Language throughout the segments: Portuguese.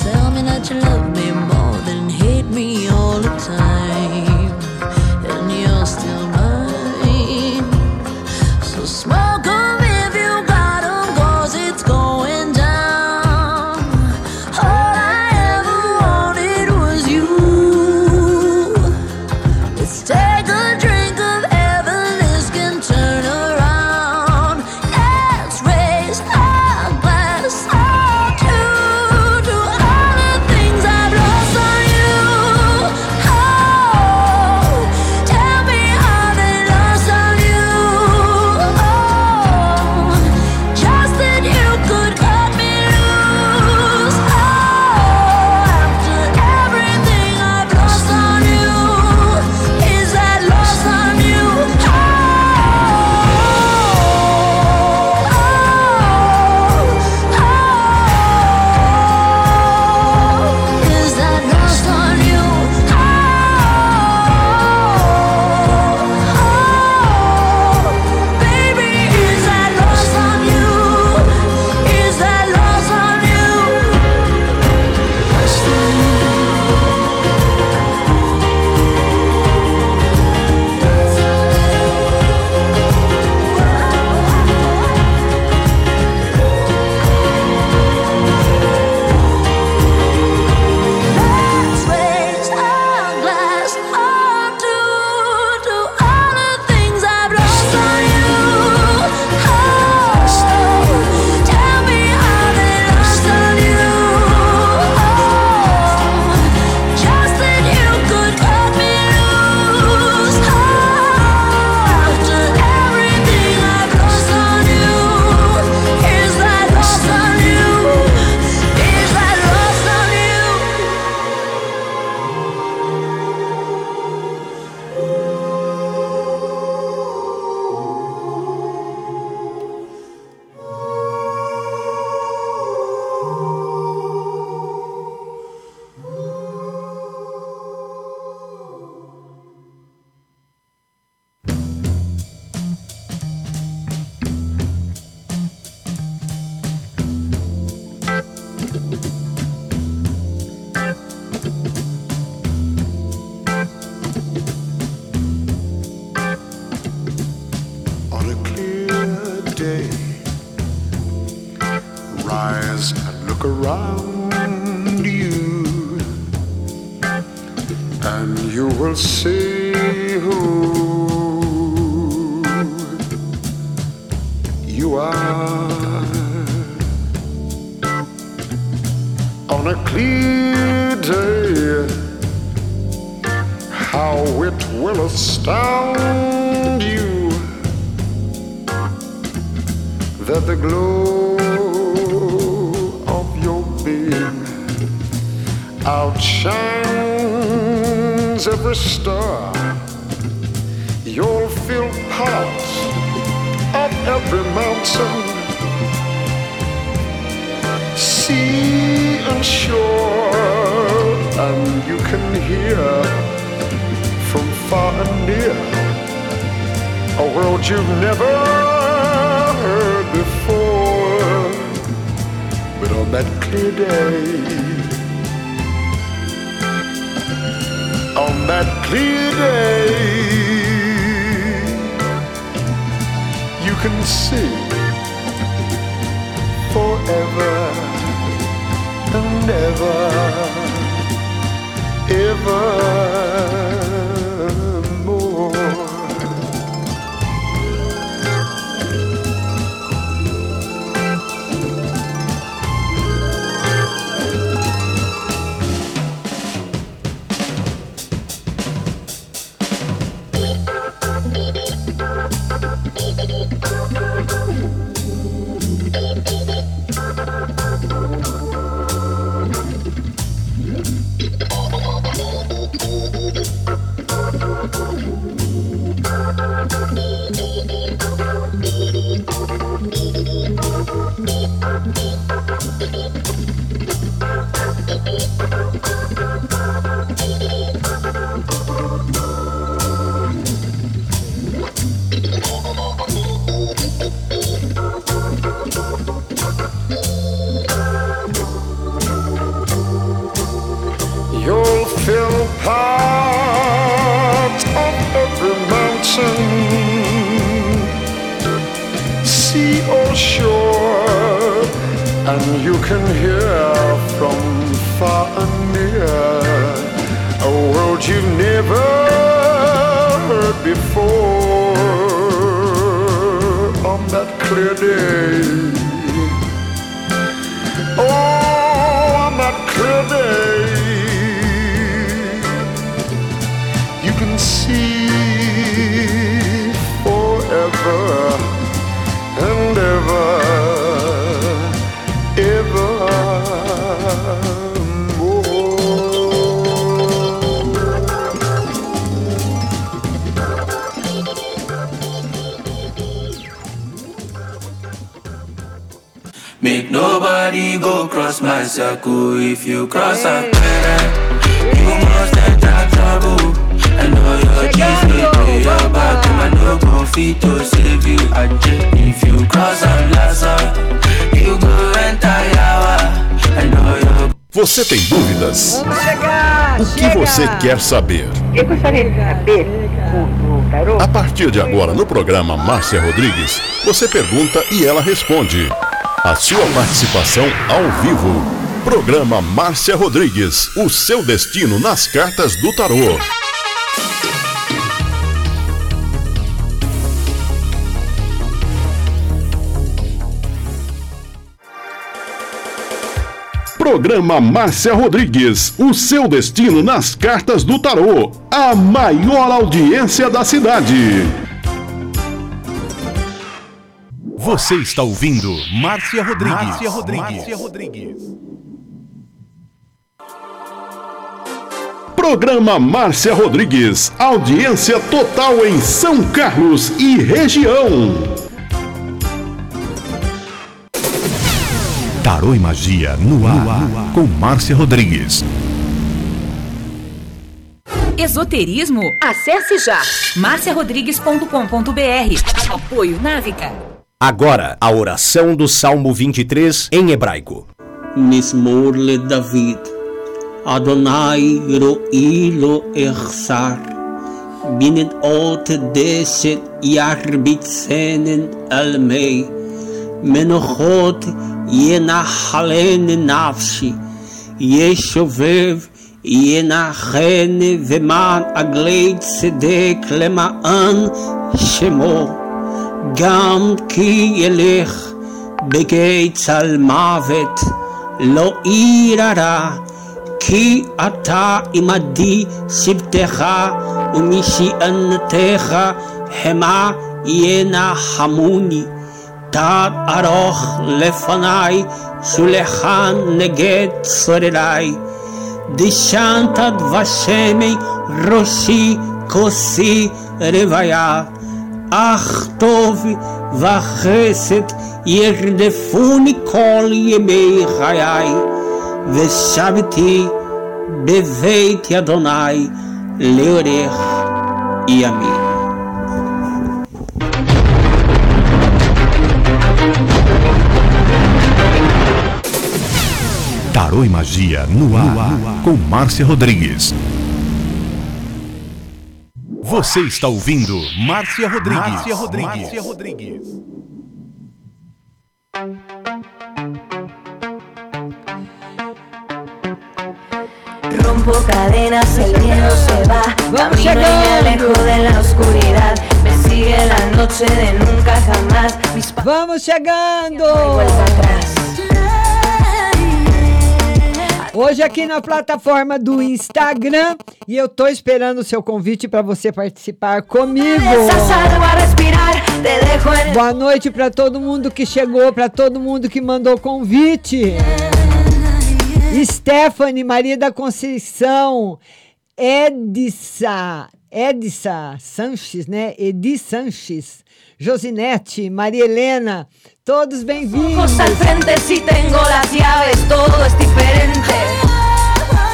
Tell me that you love me circle if you cross a path. You must enter trouble. I know your G's may pay your back. I no go fit to save you. If you cross a plaza, you go enter yawa. I know your Você tem dúvidas? Vamos chegar! O que você quer saber? Eu gostaria de saber o, tarô. A partir de agora, no programa Márcia Rodrigues, você pergunta e ela responde. A sua participação ao vivo. Programa Márcia Rodrigues. O seu destino nas cartas do tarô. Programa Márcia Rodrigues. O seu destino nas cartas do tarô. A maior audiência da cidade. Você está ouvindo Márcia Rodrigues. Márcia Rodrigues. Márcia Rodrigues. Programa Márcia Rodrigues. Audiência total em São Carlos e região. Tarô e Magia no ar, no ar, com Márcia Rodrigues. Esoterismo? Acesse já marciarodrigues.com.br. Apoio Návica. Agora, a oração do Salmo 23 em hebraico. Mismor le David לדוד. אדוני רואי לו אחסר, בנדעות דשת ירביצנן על מי, מנוחות ינחלן נפשי, ישובב ינחן ומען עגלי צדק למען שמו, גם כי ילך בגיא צל מוות, לא ירא כי אתה עמדי שבטך ומשענתך המה ינחמוני. תת ארוך לפניי שולחן נגד צורריי. דשנת דבשמי ראשי כוסי רוויה. אך טוב וחסד ירדפוני כל ימי חיי. ושבתי בבית אדוני לאורך ימים. Tarô e Magia no ar, com Márcia Rodrigues. Você está ouvindo Márcia Rodrigues. Márcia Rodrigues. Márcia Rodrigues. Rompo cadenas, el miedo se va. Vamos Camino y me chegando. alejo de la oscuridad. Me sigue la noche de nunca jamás. Mis Vamos chegando! Hoje aqui na plataforma do Instagram e eu tô esperando o seu convite para você participar comigo. Boa noite para todo mundo que chegou, para todo mundo que mandou convite. Stephanie, Maria da Conceição, Edissa, Edissa Sanches, né? Edi Sanches, Josinete, Maria Helena, todos bem-vindos.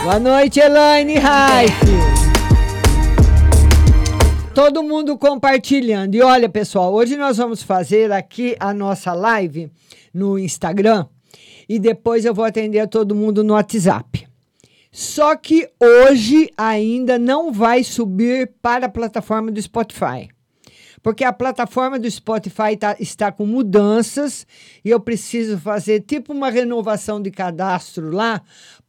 Boa noite, Elaine Raif. Todo mundo compartilhando. E olha, pessoal, hoje nós vamos fazer aqui a nossa live no Instagram e depois eu vou atender a todo mundo no WhatsApp. Só que hoje ainda não vai subir para a plataforma do Spotify. Porque a plataforma do Spotify tá- está com mudanças e eu preciso fazer tipo uma renovação de cadastro lá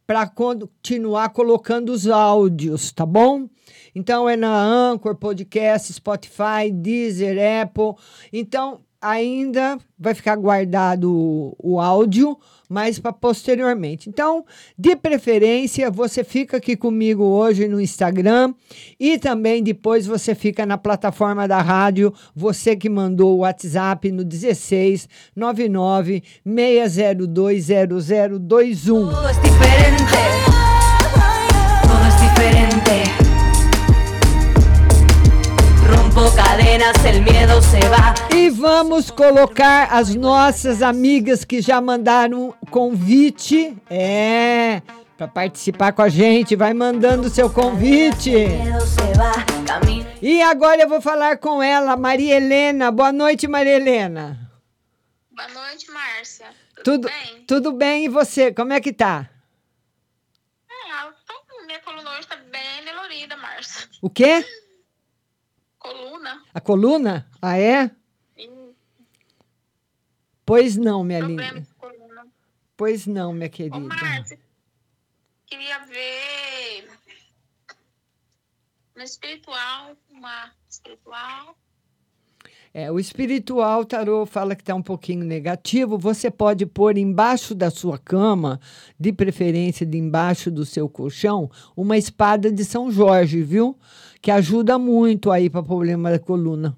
para continuar colocando os áudios, tá bom? Então é na Anchor, Podcast, Spotify, Deezer, Apple. Então ainda vai ficar guardado o, o áudio, mas para posteriormente. Então, de preferência, você fica aqui comigo hoje no Instagram e também depois você fica na plataforma da rádio, você que mandou o WhatsApp no 16 99 602 0021. Todo es diferente. Todo es diferente. Rompo cadenas, el miedo se va. E vamos colocar as nossas amigas que já mandaram convite. É, para participar com a gente, vai mandando seu convite. E agora eu vou falar com ela, Maria Helena. Boa noite, Maria Helena. Boa noite, Márcia. Tudo, Tudo, bem? tudo bem e você? Como é que tá? Ah, eu tô- minha coluna hoje tá bem dolorida, Márcia. O quê? Coluna? A coluna? Ah, é? Sim, Pois não, minha problema linda. de coluna. Pois não, minha Ô, querida. Márcia, queria ver no espiritual, uma espiritual. É, o espiritual tarô fala que está um pouquinho negativo. Você pode pôr embaixo da sua cama, de preferência de embaixo do seu colchão, uma espada de São Jorge, viu? Que ajuda muito aí para problema da coluna.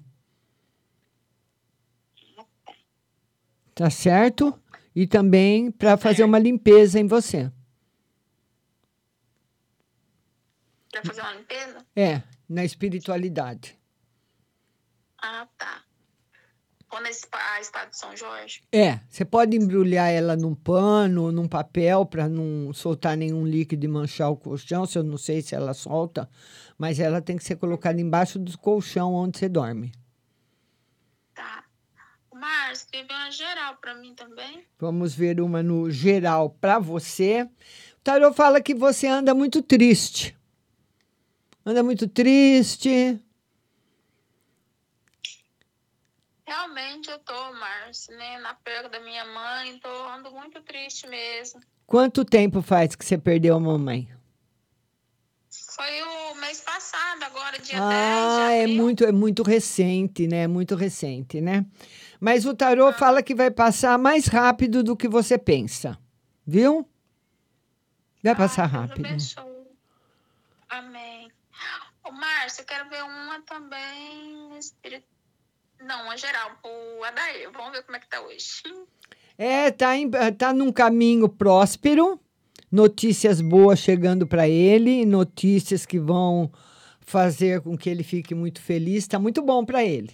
Tá certo? E também para fazer uma limpeza em você. Pra fazer uma limpeza? É, na espiritualidade. Ah, tá. Quando a espa- a espada de São Jorge. É, você pode embrulhar ela num pano, num papel, para não soltar nenhum líquido e manchar o colchão. Se eu não sei se ela solta, mas ela tem que ser colocada embaixo do colchão onde você dorme. Tá. Márcio, escreveu uma geral para mim também. Vamos ver uma no geral para você. O tarô fala que você anda muito triste. Anda muito triste. Realmente eu tô, Márcio, né? Na perda da minha mãe, tô ando muito triste mesmo. Quanto tempo faz que você perdeu a mamãe? Foi o mês passado, agora dia ah, 10 de é muito, é muito recente, né? Muito recente, né? Mas o tarô fala que vai passar mais rápido do que você pensa. Viu? Vai passar Deus rápido. Amém. Ô, Márcio, eu quero ver uma também. Não, uma geral, o Adair. Vamos ver como é que tá hoje. É, tá, em, tá num caminho próspero. Notícias boas chegando para ele, notícias que vão fazer com que ele fique muito feliz. Tá muito bom para ele.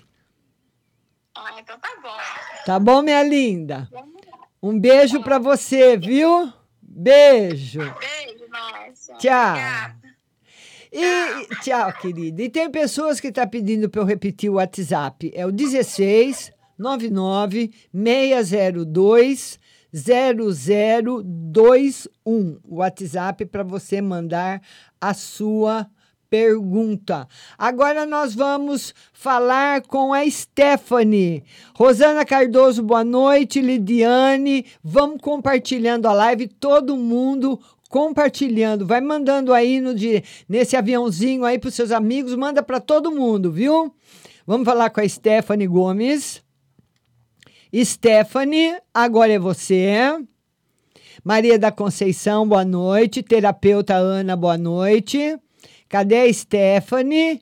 Ah, então tá bom. Tá bom, minha linda? Um beijo para você, viu? Beijo. Beijo, Márcio. Tchau. Obrigada. E tchau, querida. E tem pessoas que estão pedindo para eu repetir o WhatsApp. É o 16 99 602 0021. O WhatsApp para você mandar a sua pergunta. Agora nós vamos falar com a Stephanie. Rosana Cardoso, boa noite. Lidiane, vamos compartilhando a live, todo mundo compartilhando. Vai mandando aí no de, nesse aviãozinho aí para os seus amigos, manda para todo mundo, viu? Vamos falar com a Stephanie Gomes. Stephanie, agora é você. Maria da Conceição, boa noite. Terapeuta Ana, boa noite. Cadê a Stephanie?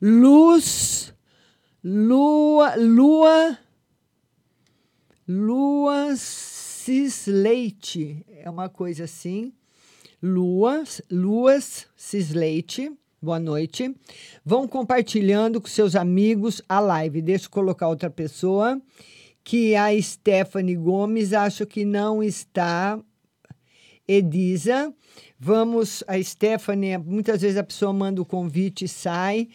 Luz, Lua, Lua, Lua Cisleite, é uma coisa assim. Luas, Luas Cisleite, boa noite. Vão compartilhando com seus amigos a live. Deixa eu colocar outra pessoa, que a Stephanie Gomes, acho que não está. Edisa, vamos, a Stephanie, muitas vezes a pessoa manda o convite e sai.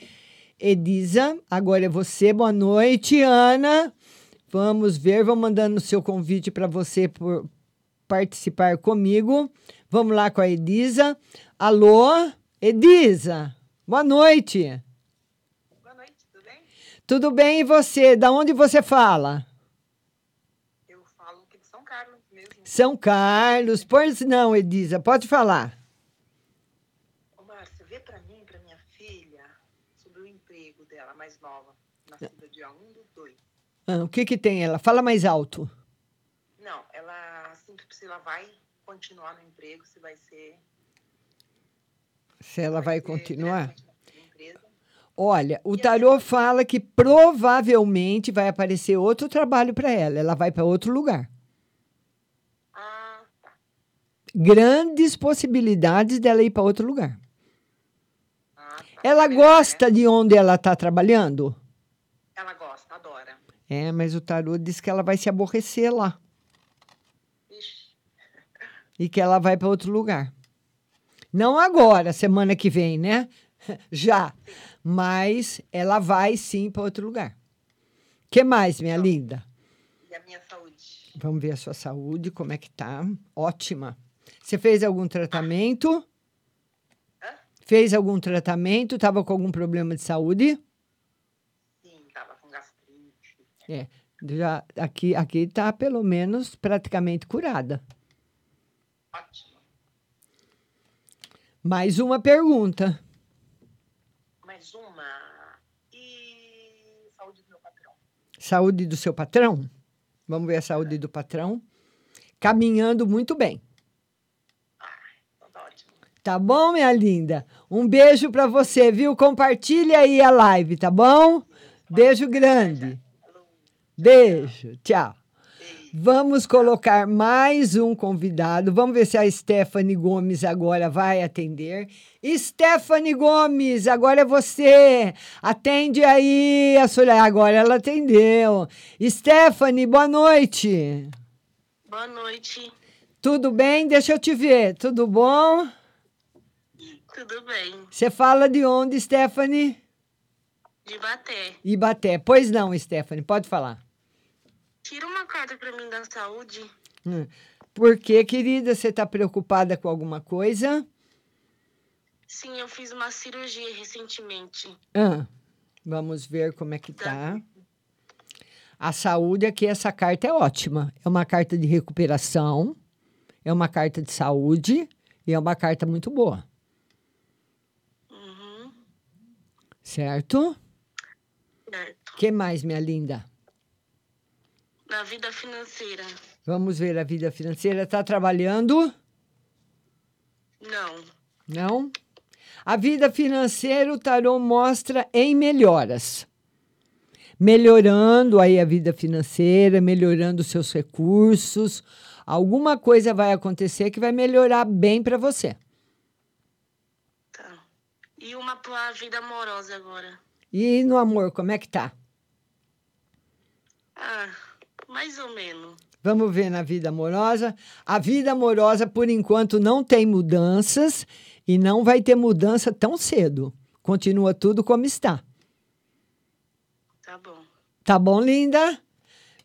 Edisa, agora é você, boa noite, Ana. Vamos ver, vou mandando o seu convite para você por participar comigo. Vamos lá com a Edisa. Alô, Edisa, boa noite. Boa noite, tudo bem? Tudo bem e você? Da onde você fala? Eu falo aqui de São Carlos mesmo. São Carlos. Pois não, Edisa, pode falar. Ô, Márcia, vê pra mim, pra minha filha, sobre o emprego dela, mais nova, nascida dia 1 do 2. Ah, o que que tem ela? Fala mais alto. Não, ela, assim, se ela vai continuar no emprego, se vai ser... Se ela vai ser continuar? Olha, o tarô fala que provavelmente vai aparecer outro trabalho para ela. Ela vai para outro lugar. Grandes possibilidades dela ir para outro lugar. Ah, tá. Ela gosta né? de onde ela está trabalhando? Ela gosta, adora. É, mas o tarô diz que ela vai se aborrecer lá Ixi, e que ela vai para outro lugar. Não agora, semana que vem, né? Já. Mas ela vai sim para outro lugar. que mais, minha linda? e a minha saúde? Vamos ver a sua saúde, como é que tá? Ótima. Você fez algum tratamento? Hã? Fez algum tratamento? Estava com algum problema de saúde? Sim, tava com gastrite. É. Já, aqui aqui tá pelo menos praticamente curada. Ótimo. Mais uma pergunta. Mais uma. E saúde do meu patrão. Saúde do seu patrão? Vamos ver a saúde do patrão. Caminhando muito bem. Tá bom, minha linda? Um beijo para você, viu? Compartilha aí a live, tá bom? Beijo grande. Beijo. Tchau. Vamos colocar mais um convidado. Vamos ver se a Stephanie Gomes agora vai atender. Stephanie Gomes, agora é você. Atende aí a Soraya. Agora ela atendeu. Stephanie, boa noite. Boa noite. Tudo bem? Deixa eu te ver. Tudo bom? Tudo bem? Você fala de onde, Stephanie? De bater. Ibaté. Pois não, Stephanie, pode falar. Tira uma carta pra mim da saúde. Hum. Por que, querida? Você está preocupada com alguma coisa? Sim, eu fiz uma cirurgia recentemente. Ah, vamos ver como é que tá. A saúde aqui, essa carta é ótima. É uma carta de recuperação, é uma carta de saúde e é uma carta muito boa. Certo? Certo. O que mais, minha linda? Na vida financeira. Vamos ver a vida financeira. Está trabalhando? Não. Não? A vida financeira, o tarô mostra em melhoras. Melhorando aí a vida financeira, melhorando os seus recursos. Alguma coisa vai acontecer que vai melhorar bem para você. E uma pra vida amorosa agora. E no amor, como é que tá? Ah, mais ou menos. Vamos ver na vida amorosa. A vida amorosa, por enquanto, não tem mudanças e não vai ter mudança tão cedo. Continua tudo como está. Tá bom. Tá bom, linda?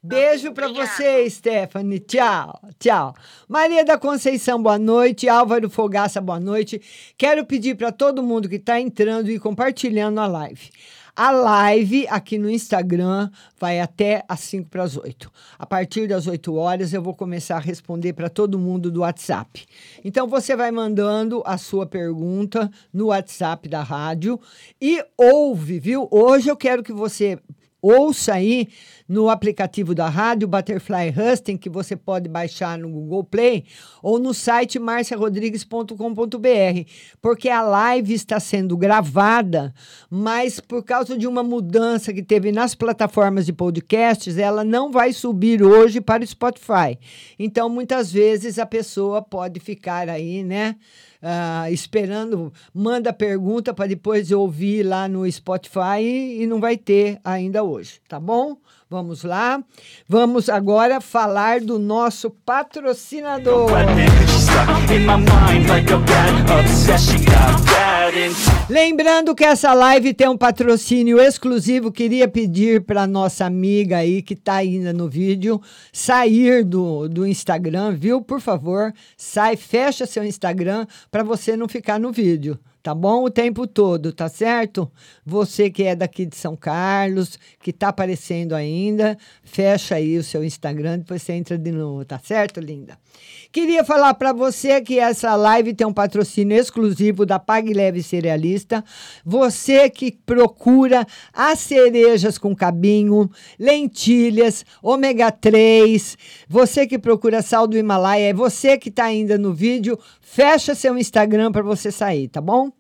Beijo para você, Stephanie. Tchau, tchau. Maria da Conceição, boa noite. Álvaro Fogaça, boa noite. Quero pedir para todo mundo que está entrando e compartilhando a live. A live aqui no Instagram vai até às 5 para as 8. A partir das 8 horas eu vou começar a responder para todo mundo do WhatsApp. Então você vai mandando a sua pergunta no WhatsApp da rádio e ouve, viu? Hoje eu quero que você ouça aí no aplicativo da rádio Butterfly Husting, que você pode baixar no Google Play, ou no site marciarodrigues.com.br, porque a live está sendo gravada, mas por causa de uma mudança que teve nas plataformas de podcasts, ela não vai subir hoje para o Spotify. Então, muitas vezes a pessoa pode ficar aí, né? Uh, esperando, manda pergunta para depois ouvir lá no Spotify e não vai ter ainda hoje, tá bom? Vamos lá. Vamos agora falar do nosso patrocinador. Lembrando que essa live tem um patrocínio exclusivo. Queria pedir para nossa amiga aí que está ainda no vídeo sair do, do Instagram, viu? Por favor, sai, fecha seu Instagram para você não ficar no vídeo tá bom? O tempo todo, tá certo? Você que é daqui de São Carlos, que tá aparecendo ainda, fecha aí o seu Instagram, depois você entra de novo, tá certo, linda? Queria falar para você que essa live tem um patrocínio exclusivo da Pag Leve Cerealista. Você que procura as cerejas com cabinho, lentilhas, ômega 3, você que procura sal do Himalaia, é você que está ainda no vídeo, fecha seu Instagram para você sair, tá bom?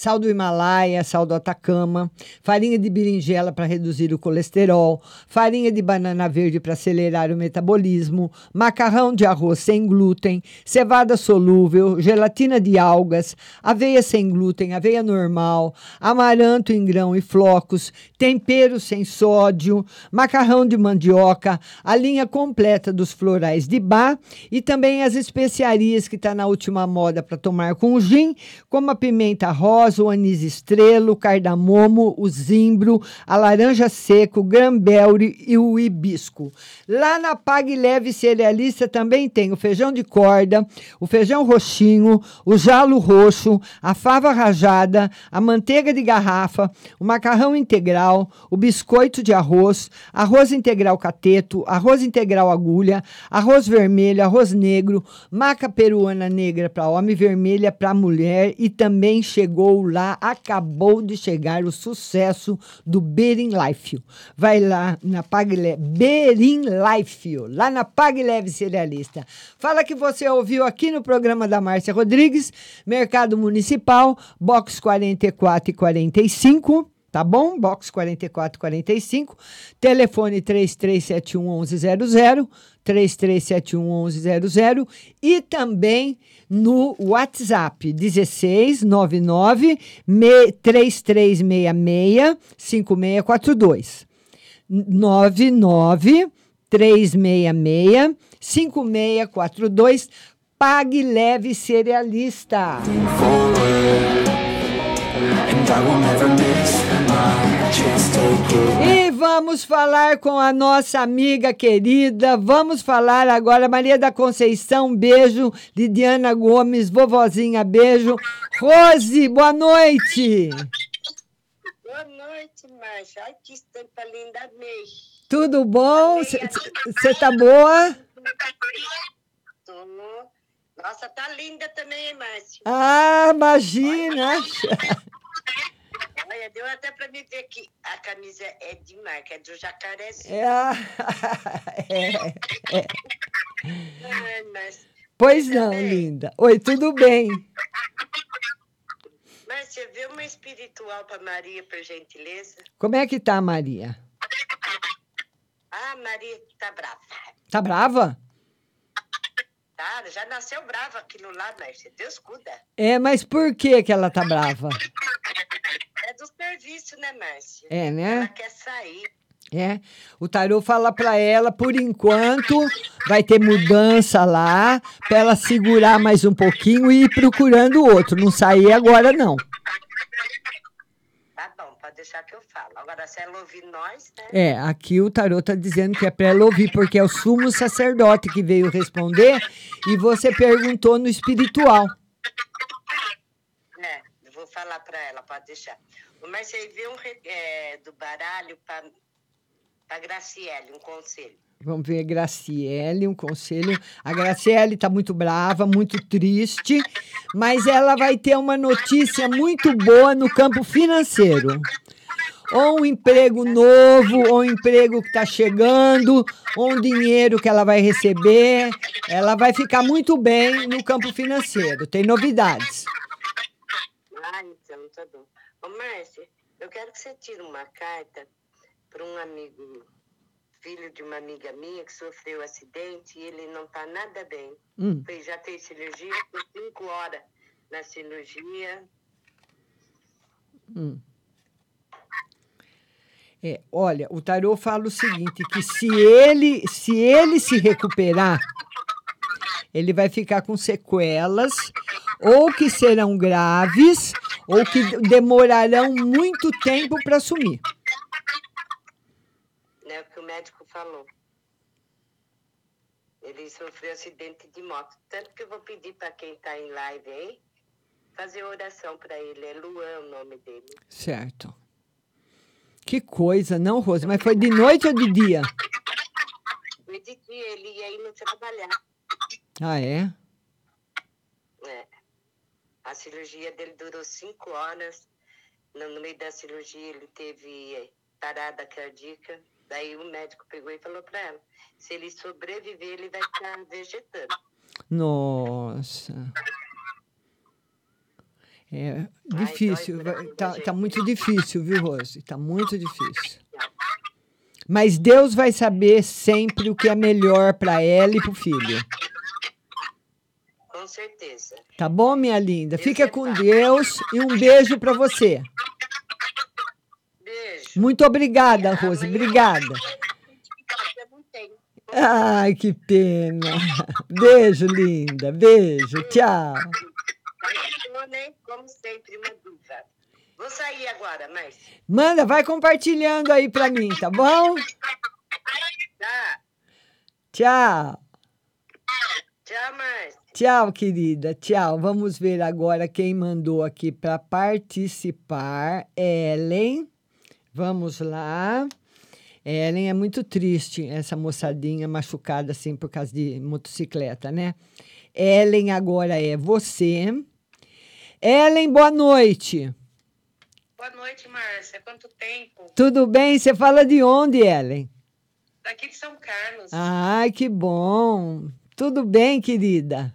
Sal do Himalaia, sal do Atacama, farinha de berinjela para reduzir o colesterol, farinha de banana verde para acelerar o metabolismo, macarrão de arroz sem glúten, cevada solúvel, gelatina de algas, aveia sem glúten, aveia normal, amaranto em grão e flocos, tempero sem sódio, macarrão de mandioca, a linha completa dos florais de bar e também as especiarias que está na última moda para tomar com gin, como a pimenta rosa, o anis estrelo, o cardamomo, o zimbro, a laranja seco, o grambelre e o hibisco. Lá na Pag Leve Cerealista também tem o feijão de corda, o feijão roxinho, o jalo roxo, a fava rajada, a manteiga de garrafa, o macarrão integral, o biscoito de arroz, arroz integral cateto, arroz integral agulha, arroz vermelho, arroz negro, maca peruana negra para homem, vermelha para mulher e também chegou lá, acabou de chegar o sucesso do Bering Life. Vai lá na PagLeve, Bering Life, lá na PagLeve Cerealista. Fala que você ouviu aqui no programa da Márcia Rodrigues, Mercado Municipal, box 44 e 45 tá bom? Box 4445, telefone 3371 1100, 3371 1100 e também no WhatsApp 1699 3366 5642. 99 366 5642 Pague Leve Cerealista. And I will never to vamos falar com a nossa amiga querida. Vamos falar agora, Maria da Conceição, beijo. Lidiana Gomes, vovozinha, beijo. Rose, boa noite. Boa noite, Márcia. Ai, que estampa linda, amei. Tudo bom? Você tá boa? Tô. Nossa, tá linda também, Márcia? Ah, imagina. Olha, deu até para me ver que a camisa é de marca, é do jacarezinho. É, é, é. Ai, mas, Pois não, linda. Oi, tudo bem? Márcia, vê uma espiritual para Maria, por gentileza. Como é que tá, a Maria? Ah, Maria tá brava. Tá brava? Já nasceu brava aquilo lá, Márcia. Deus cuida. É, mas por que que ela tá brava? É do serviço, né, Márcia? É, né? Ela quer sair. É. O tarô fala para ela, por enquanto, vai ter mudança lá, para ela segurar mais um pouquinho e ir procurando outro. Não sair agora, não. Deixar que eu falo. Agora, se ela ouvir nós, né? É, aqui o tarô tá dizendo que é para ela ouvir, porque é o sumo sacerdote que veio responder e você perguntou no espiritual. É, eu vou falar para ela, pode deixar. O Marcelo vê um é, do baralho para a Graciele, um conselho. Vamos ver, Graciele, um conselho. A Graciele está muito brava, muito triste, mas ela vai ter uma notícia muito boa no campo financeiro. Ou um emprego novo, ou um emprego que está chegando, ou um dinheiro que ela vai receber. Ela vai ficar muito bem no campo financeiro. Tem novidades. Ah, então, tá bom. Ô, Márcia, eu quero que você tire uma carta para um amigo, filho de uma amiga minha que sofreu um acidente e ele não está nada bem. Hum. Ele já fez cirurgia, ficou cinco horas na cirurgia. Hum. É, olha, o tarô fala o seguinte, que se ele, se ele se recuperar, ele vai ficar com sequelas, ou que serão graves, ou que demorarão muito tempo para sumir. né, o que o médico falou. Ele sofreu acidente de moto. Tanto que eu vou pedir para quem está em live aí, fazer oração para ele. É Luan o nome dele. Certo. Que coisa, não, Rose? Mas foi de noite ou de dia? Foi de dia, ele ia indo trabalhar. Ah, é? É. A cirurgia dele durou cinco horas. No, meio da cirurgia ele teve parada cardíaca. Daí o médico pegou e falou para ela, se ele sobreviver, ele vai ficar vegetando. Nossa. É difícil, vai- tá, tá muito difícil, viu, Rose? Tá muito difícil. Mas Deus vai saber sempre o que é melhor para ela e para o filho. Com certeza. Tá bom, minha linda? Fica com Deus e um beijo para você. Muito obrigada, Rose. Obrigada. Ai, que pena. Beijo, linda. Beijo. Tchau. Como sempre, uma dúvida. Vou sair agora, mas. Manda, vai compartilhando aí para mim, tá bom? Tá. Tchau. Tchau, Márcia. Tchau, querida. Tchau. Vamos ver agora quem mandou aqui para participar. Ellen. Vamos lá. Ellen é muito triste, essa moçadinha machucada assim por causa de motocicleta, né? Ellen agora é você. Ellen, boa noite. Boa noite, Márcia. Quanto tempo? Tudo bem? Você fala de onde, Ellen? Daqui de São Carlos. Ai, que bom. Tudo bem, querida?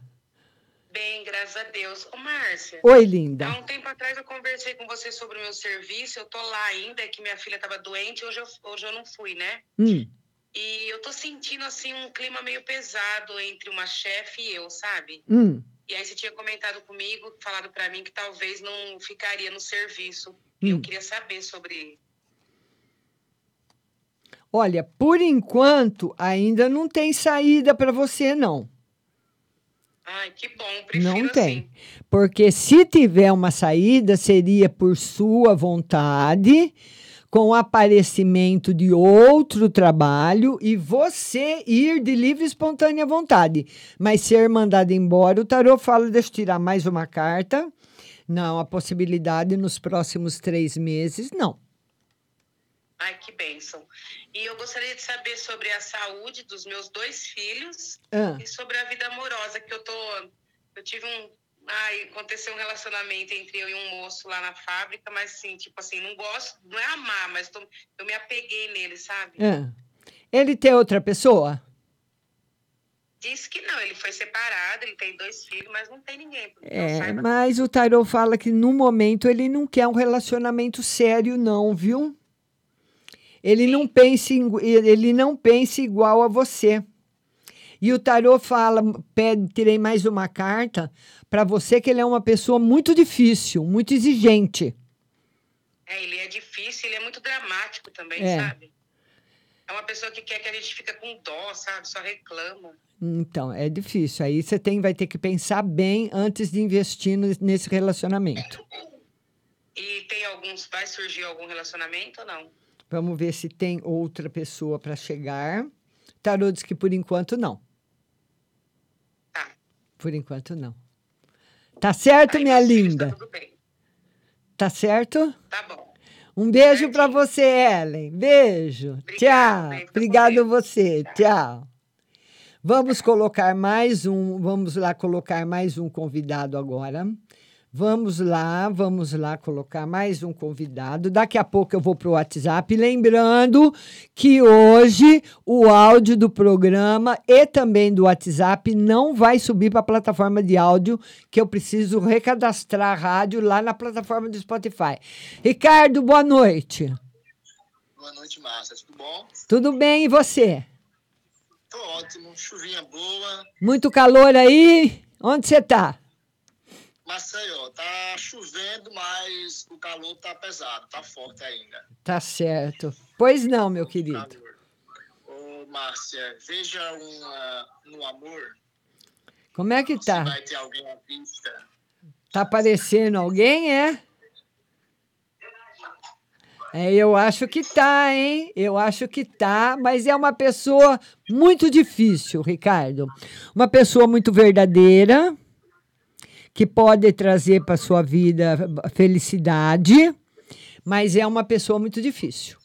Bem, graças a Deus. Ô, Márcia. Oi, linda. Há um tempo atrás eu conversei com você sobre o meu serviço. Eu tô lá ainda, é que minha filha estava doente. Hoje eu, hoje eu não fui, né? Hum. E eu tô sentindo, assim, um clima meio pesado entre uma chefe e eu, sabe? Hum. E aí você tinha comentado comigo, falado pra mim que talvez não ficaria no serviço. Hum. Eu queria saber sobre Olha, por enquanto ainda não tem saída para você, não. Ai, que bom, prefiro Não assim. tem. Porque se tiver uma saída, seria por sua vontade, com aparecimento de outro trabalho e você ir de livre e espontânea vontade. Mas ser mandado embora, o tarô fala, deixa eu tirar mais uma carta. Não, a possibilidade nos próximos três meses, não. Ai, que bênção. E eu gostaria de saber sobre a saúde dos meus dois filhos Ah. e sobre a vida amorosa, que eu tô. Eu tive um. Ai, aconteceu um relacionamento entre eu e um moço lá na fábrica, mas assim, tipo assim, não gosto, não é amar, mas tô- eu me apeguei nele, sabe? Ah. Ele tem outra pessoa? Disse que não, ele foi separado, ele tem dois filhos, mas não tem ninguém. É, mas o tarô fala que no momento ele não quer um relacionamento sério, não, viu? Ele não pensa ele não pensa igual a você. E o tarô fala, pede, tirei mais uma carta para você que ele é uma pessoa muito difícil, muito exigente. É, ele é difícil, ele é muito dramático também, É. sabe? É uma pessoa que quer que a gente fica com dó, sabe? Só reclama. Então, é difícil. Aí você tem, vai ter que pensar bem antes de investir nesse relacionamento. E tem alguns, vai surgir algum relacionamento ou não? Vamos ver se tem outra pessoa para chegar. Tarô diz que por enquanto não. Por enquanto não. Tá certo, minha linda? Tá certo? Tá bom. Um beijo para você, Ellen. Beijo. Tchau. Obrigado você. Tchau. Vamos colocar mais um, vamos lá colocar mais um convidado agora. Vamos lá, vamos lá colocar mais um convidado. Daqui a pouco eu vou para o WhatsApp. Lembrando que hoje o áudio do programa e também do WhatsApp não vai subir para a plataforma de áudio, que eu preciso recadastrar a rádio lá na plataforma do Spotify. Ricardo, boa noite. Boa noite, Márcia. Tudo bom? Tudo bem e você? Tô ótimo. Chuvinha boa. Muito calor aí? Onde você está? Maceió, tá chovendo, mas o calor tá pesado, tá forte ainda. Tá certo. Pois não, meu querido. Ô, Márcia, veja uma, no amor. Como é que Se tá? vai ter alguém à vista. Tá aparecendo alguém, é? É, eu acho que tá, hein? Eu acho que tá, mas é uma pessoa muito difícil, Ricardo. Uma pessoa muito verdadeira, que pode trazer para sua vida felicidade, mas é uma pessoa muito difícil.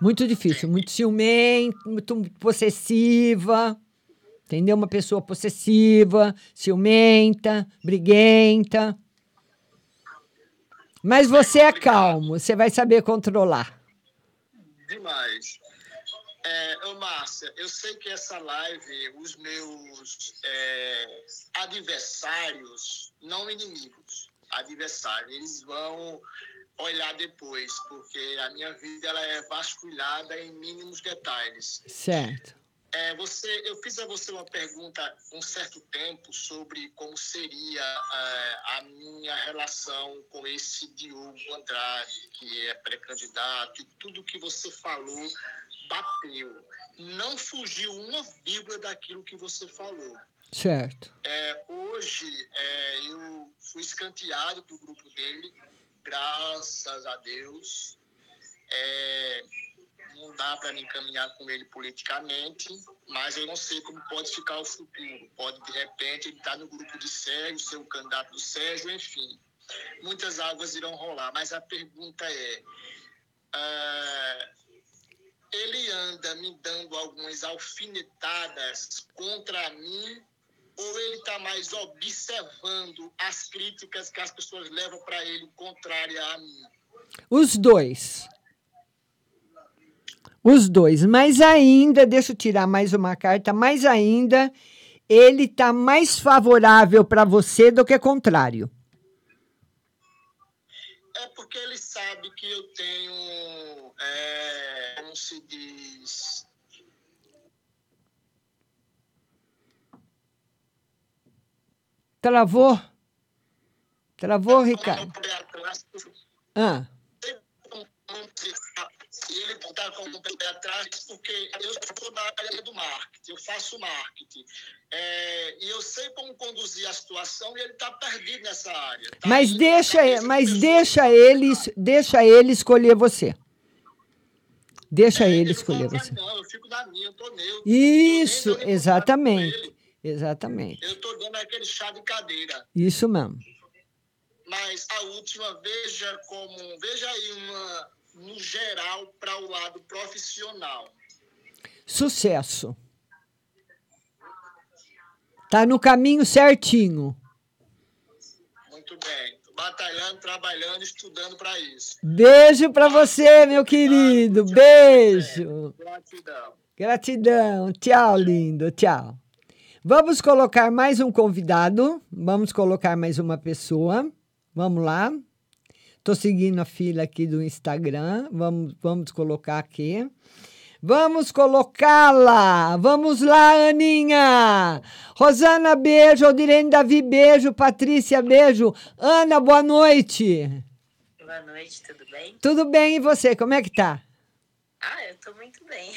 Muito difícil, muito ciumenta, muito possessiva. Entendeu? Uma pessoa possessiva, ciumenta, briguenta. Mas você é calmo, você vai saber controlar. Demais. É, ô, Márcia, eu sei que essa live, os meus é, adversários, não inimigos, adversários, eles vão olhar depois, porque a minha vida ela é vasculhada em mínimos detalhes. Certo. É, você, eu fiz a você uma pergunta um certo tempo sobre como seria é, a minha relação com esse Diogo Andrade, que é pré-candidato, e tudo que você falou bateu. Não fugiu uma vírgula daquilo que você falou. Certo. É, hoje é, eu fui escanteado do grupo dele, graças a Deus. É, não dá para me encaminhar com ele politicamente, mas eu não sei como pode ficar o futuro. Pode, de repente, ele estar no grupo de Sérgio, ser o candidato do Sérgio, enfim. Muitas águas irão rolar, mas a pergunta é: ah, ele anda me dando algumas alfinetadas contra mim ou ele está mais observando as críticas que as pessoas levam para ele contrária a mim? Os dois. Os dois. Mas ainda, deixa eu tirar mais uma carta, mais ainda, ele está mais favorável para você do que contrário. É porque ele sabe que eu tenho, é, como se diz, Travou? Travou, Ricardo? Ah, e ele está com o pé atrás porque eu estou na área do marketing, eu faço marketing. É, e eu sei como conduzir a situação e ele está perdido nessa área. Tá Mas deixa, cabeça mas deixa ele, deixa ele escolher você. Deixa ele escolher você. Não, eu fico na minha, eu tô neutro. Isso, exatamente. Exatamente. Eu tô dando aquele chá de cadeira. Isso mesmo. Mas a última, veja como. Veja aí uma, no geral, para o lado profissional. Sucesso. Tá no caminho certinho. Muito bem. Batalhando, trabalhando, estudando para isso. Beijo para você, meu querido. Beijo. Gratidão. Gratidão. Tchau, lindo. Tchau. Vamos colocar mais um convidado. Vamos colocar mais uma pessoa. Vamos lá. Tô seguindo a fila aqui do Instagram. Vamos, vamos colocar aqui. Vamos colocá-la. Vamos lá, Aninha. Rosana, beijo. Aldirene Davi, beijo. Patrícia, beijo. Ana, boa noite. Boa noite, tudo bem? Tudo bem e você? Como é que tá? Ah, eu tô muito bem.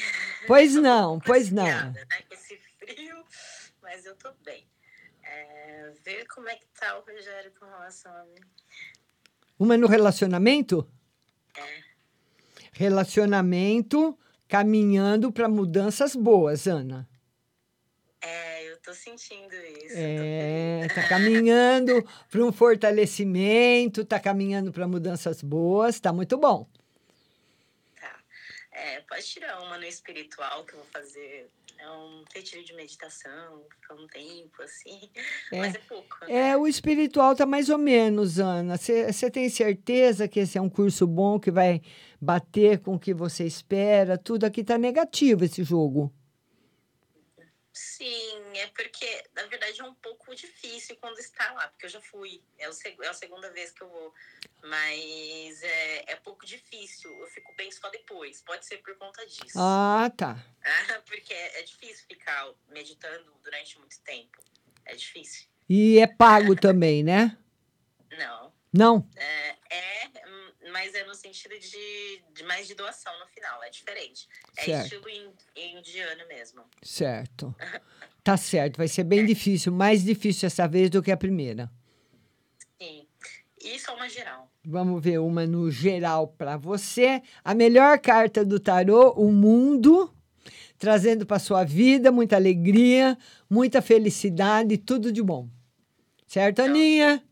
Pois não, pois não. Né? Com esse frio, mas eu tô bem. É, ver como é que tá o Rogério com relação a mim. Uma no relacionamento? É. Relacionamento caminhando para mudanças boas, Ana. É, eu tô sentindo isso. É, tá caminhando para um fortalecimento, tá caminhando para mudanças boas, tá muito bom. É, pode tirar uma no espiritual que eu vou fazer. É um retiro de meditação, fica um tempo, assim. É. Mas é pouco. né? É, o espiritual tá mais ou menos, Ana. Você tem certeza que esse é um curso bom que vai bater com o que você espera? Tudo aqui tá negativo esse jogo. Sim, é porque, na verdade, é um pouco difícil quando está lá, porque eu já fui, é, o é a segunda vez que eu vou, mas é, é pouco difícil, eu fico bem só depois, pode ser por conta disso. Ah, tá. Ah, porque é, é difícil ficar meditando durante muito tempo, é difícil. E é pago também, né? Não, Não? é, é, hum, mas é no sentido de, de mais de doação no final, é diferente. É Certo. estilo in- indiano mesmo. Certo. Tá certo, vai ser bem difícil, mais difícil essa vez do que a primeira. Sim, isso é uma geral. Vamos ver uma no geral para você. A melhor carta do tarô, o mundo, trazendo para sua vida muita alegria, muita felicidade, tudo de bom. Certo, Aninha?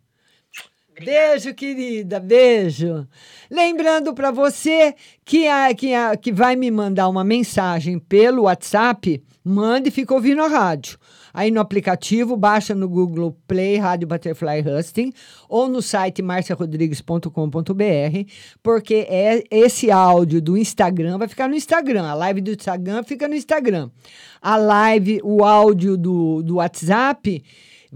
Beijo, querida, beijo. Lembrando para você que, a, que, a, que vai me mandar uma mensagem pelo WhatsApp, mande e fica ouvindo a rádio. Aí no aplicativo, baixa no Google Play Rádio Butterfly Husting ou no site marciarodrigues.com.br, porque é esse áudio do Instagram vai ficar no Instagram. A live do Instagram fica no Instagram. A live, o áudio do, do WhatsApp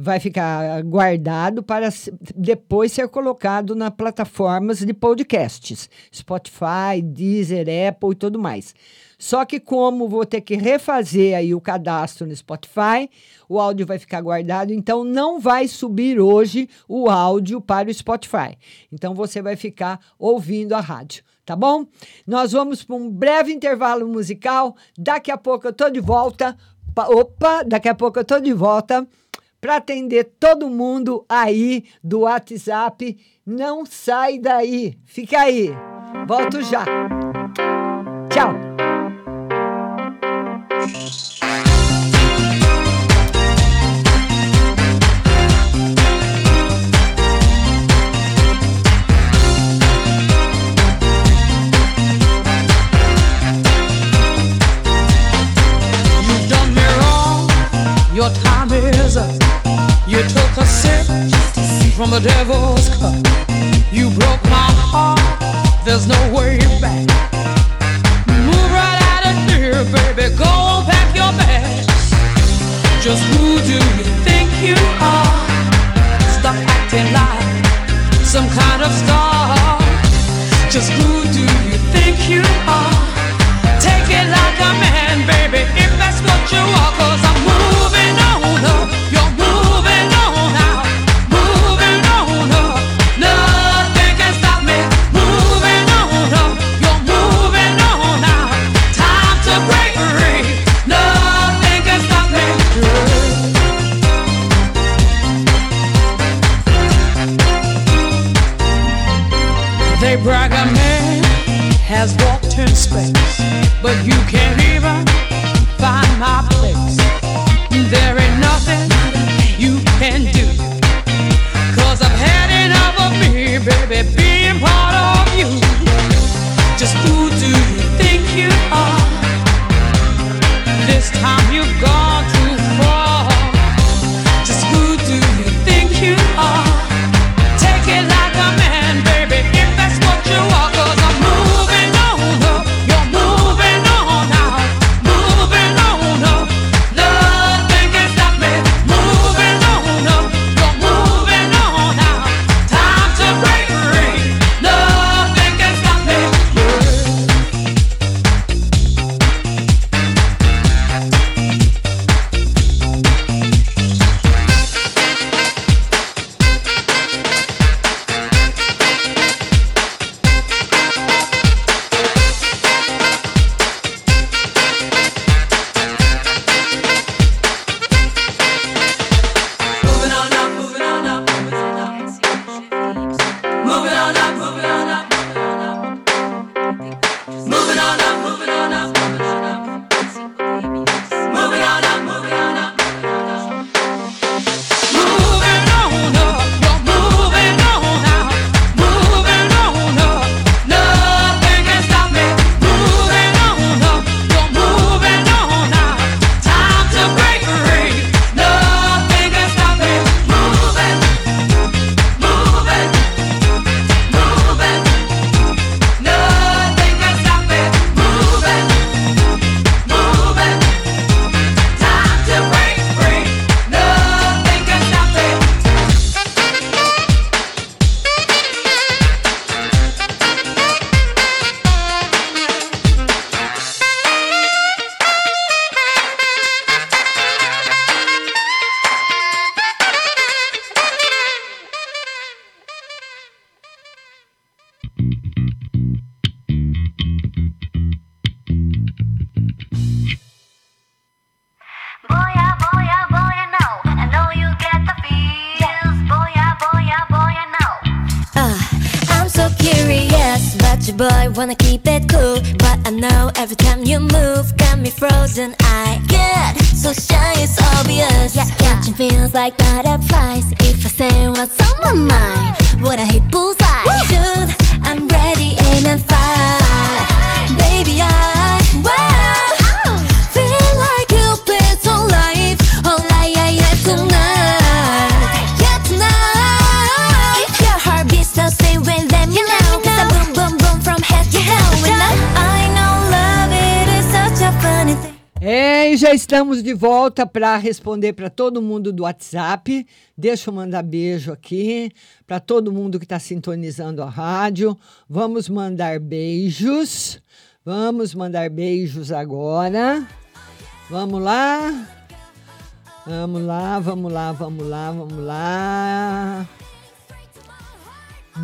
vai ficar guardado para depois ser colocado nas plataformas de podcasts, Spotify, Deezer, Apple e tudo mais. Só que como vou ter que refazer aí o cadastro no Spotify, o áudio vai ficar guardado, então não vai subir hoje o áudio para o Spotify. Então você vai ficar ouvindo a rádio, tá bom? Nós vamos para um breve intervalo musical. Daqui a pouco eu tô de volta. Pa- Opa, daqui a pouco eu tô de volta para atender todo mundo aí do WhatsApp. Não sai daí, fica aí. Volto já. Tchau. Your time is up. You took a sip from the devil's cup. You broke my heart. There's no way back. Move right out of here, baby. Go pack your bags. Just who do you think you are? Stop acting like some kind of star. Just who do you think you are? Take it like a man, baby, if that's what you are. Cause estamos de volta para responder para todo mundo do WhatsApp. Deixa eu mandar beijo aqui para todo mundo que está sintonizando a rádio. Vamos mandar beijos. Vamos mandar beijos agora. Vamos lá. Vamos lá, vamos lá, vamos lá, vamos lá.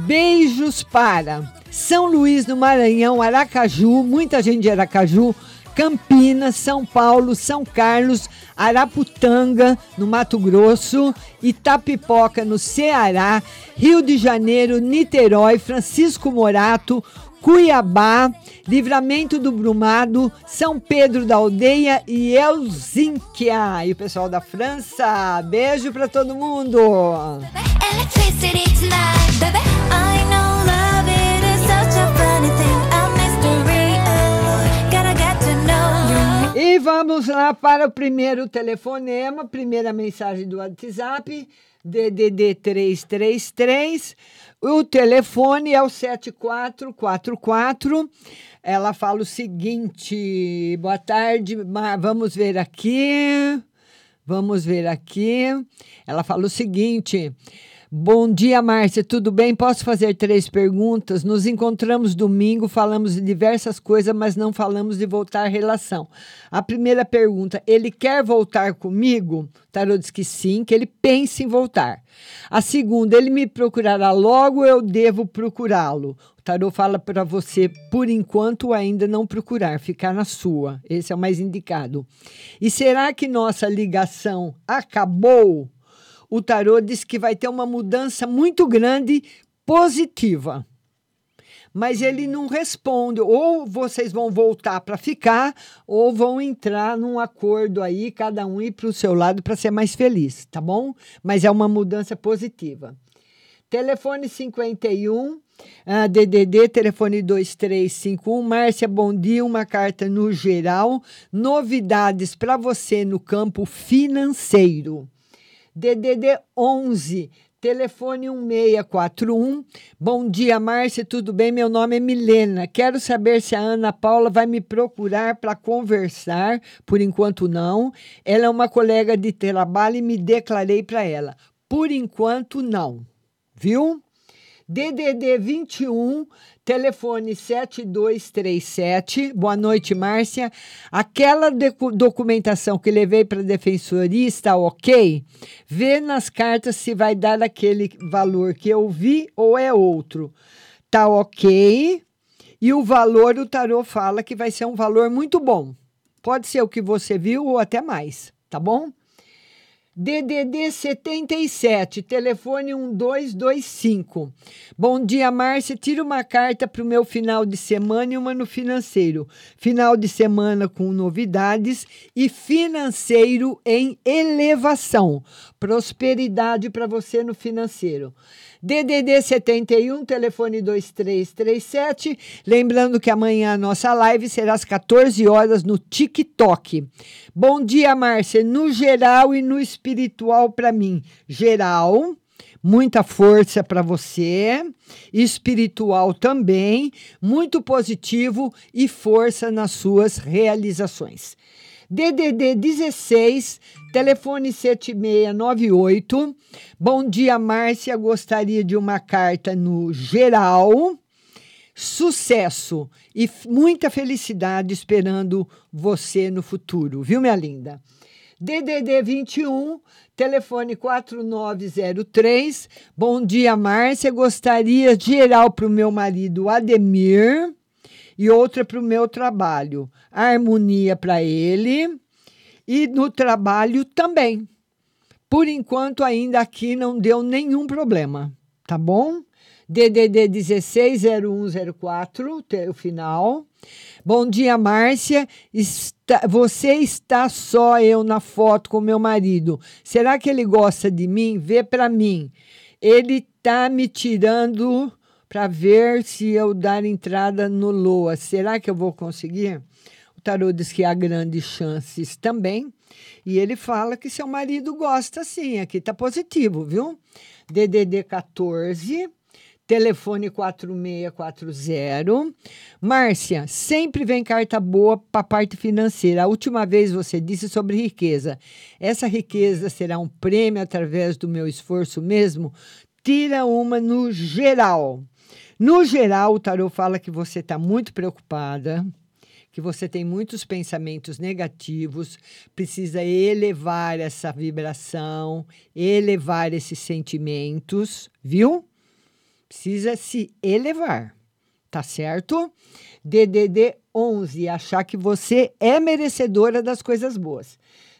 Beijos para São Luís no Maranhão, Aracaju, muita gente de Aracaju, Campinas, São Paulo, São Carlos, Araputanga, no Mato Grosso, Itapipoca, no Ceará, Rio de Janeiro, Niterói, Francisco Morato, Cuiabá, Livramento do Brumado, São Pedro da Aldeia e Elzinquia. E o pessoal da França, beijo para todo mundo. E vamos lá para o primeiro telefonema, primeira mensagem do WhatsApp, DDD 333. O telefone é o 7444. Ela fala o seguinte: boa tarde, vamos ver aqui. Vamos ver aqui. Ela fala o seguinte: Bom dia, Márcia, tudo bem? Posso fazer três perguntas? Nos encontramos domingo, falamos de diversas coisas, mas não falamos de voltar à relação. A primeira pergunta: ele quer voltar comigo? Tarô diz que sim, que ele pensa em voltar. A segunda: ele me procurará logo eu devo procurá-lo? O Tarô fala para você, por enquanto, ainda não procurar, ficar na sua. Esse é o mais indicado. E será que nossa ligação acabou? O tarô diz que vai ter uma mudança muito grande positiva. mas ele não responde. Ou vocês vão voltar para ficar, ou vão entrar num acordo aí, cada um ir para o seu lado para ser mais feliz, tá bom? Mas é uma mudança positiva. Telefone 51 ah, DDD, telefone 2351. Márcia, bom dia. Uma carta no geral. Novidades para você no campo financeiro. DDD 11, telefone 1641. Bom dia, Márcia, tudo bem? Meu nome é Milena. Quero saber se a Ana Paula vai me procurar para conversar. Por enquanto, não. Ela é uma colega de trabalho e me declarei para ela. Por enquanto, não. Viu? DDD 21, telefone 7237. Boa noite, Márcia. Aquela documentação que levei para a defensoria está ok? Vê nas cartas se vai dar aquele valor que eu vi ou é outro. Tá ok. E o valor, o tarô fala que vai ser um valor muito bom. Pode ser o que você viu ou até mais, tá bom? DDD 77, telefone 1225. Bom dia, Márcia. Tira uma carta para o meu final de semana e uma no financeiro. Final de semana com novidades e financeiro em elevação. Prosperidade para você no financeiro. DDD 71, telefone 2337. Lembrando que amanhã a nossa live será às 14 horas no TikTok. Bom dia, Márcia. No geral e no espiritual para mim. Geral, muita força para você. Espiritual também, muito positivo e força nas suas realizações. DDD 16, telefone 7698. Bom dia, Márcia. Gostaria de uma carta no geral. Sucesso e muita felicidade esperando você no futuro, viu, minha linda? DDD 21, telefone 4903. Bom dia, Márcia. Gostaria de geral para o meu marido Ademir e outra para o meu trabalho. Harmonia para ele e no trabalho também. Por enquanto, ainda aqui não deu nenhum problema, tá bom? DDD 160104, te- o final. Bom dia, Márcia. Está- você está só eu na foto com meu marido. Será que ele gosta de mim? Vê para mim. Ele tá me tirando para ver se eu dar entrada no Loa. Será que eu vou conseguir? O tarô diz que há grandes chances também. E ele fala que seu marido gosta sim. Aqui tá positivo, viu? DDD 14, telefone 4640. Márcia, sempre vem carta boa para a parte financeira. A última vez você disse sobre riqueza. Essa riqueza será um prêmio através do meu esforço mesmo? Tira uma no geral. No geral, o tarô fala que você está muito preocupada, que você tem muitos pensamentos negativos, precisa elevar essa vibração, elevar esses sentimentos, viu? Precisa se elevar, tá certo? DDD 11, achar que você é merecedora das coisas boas.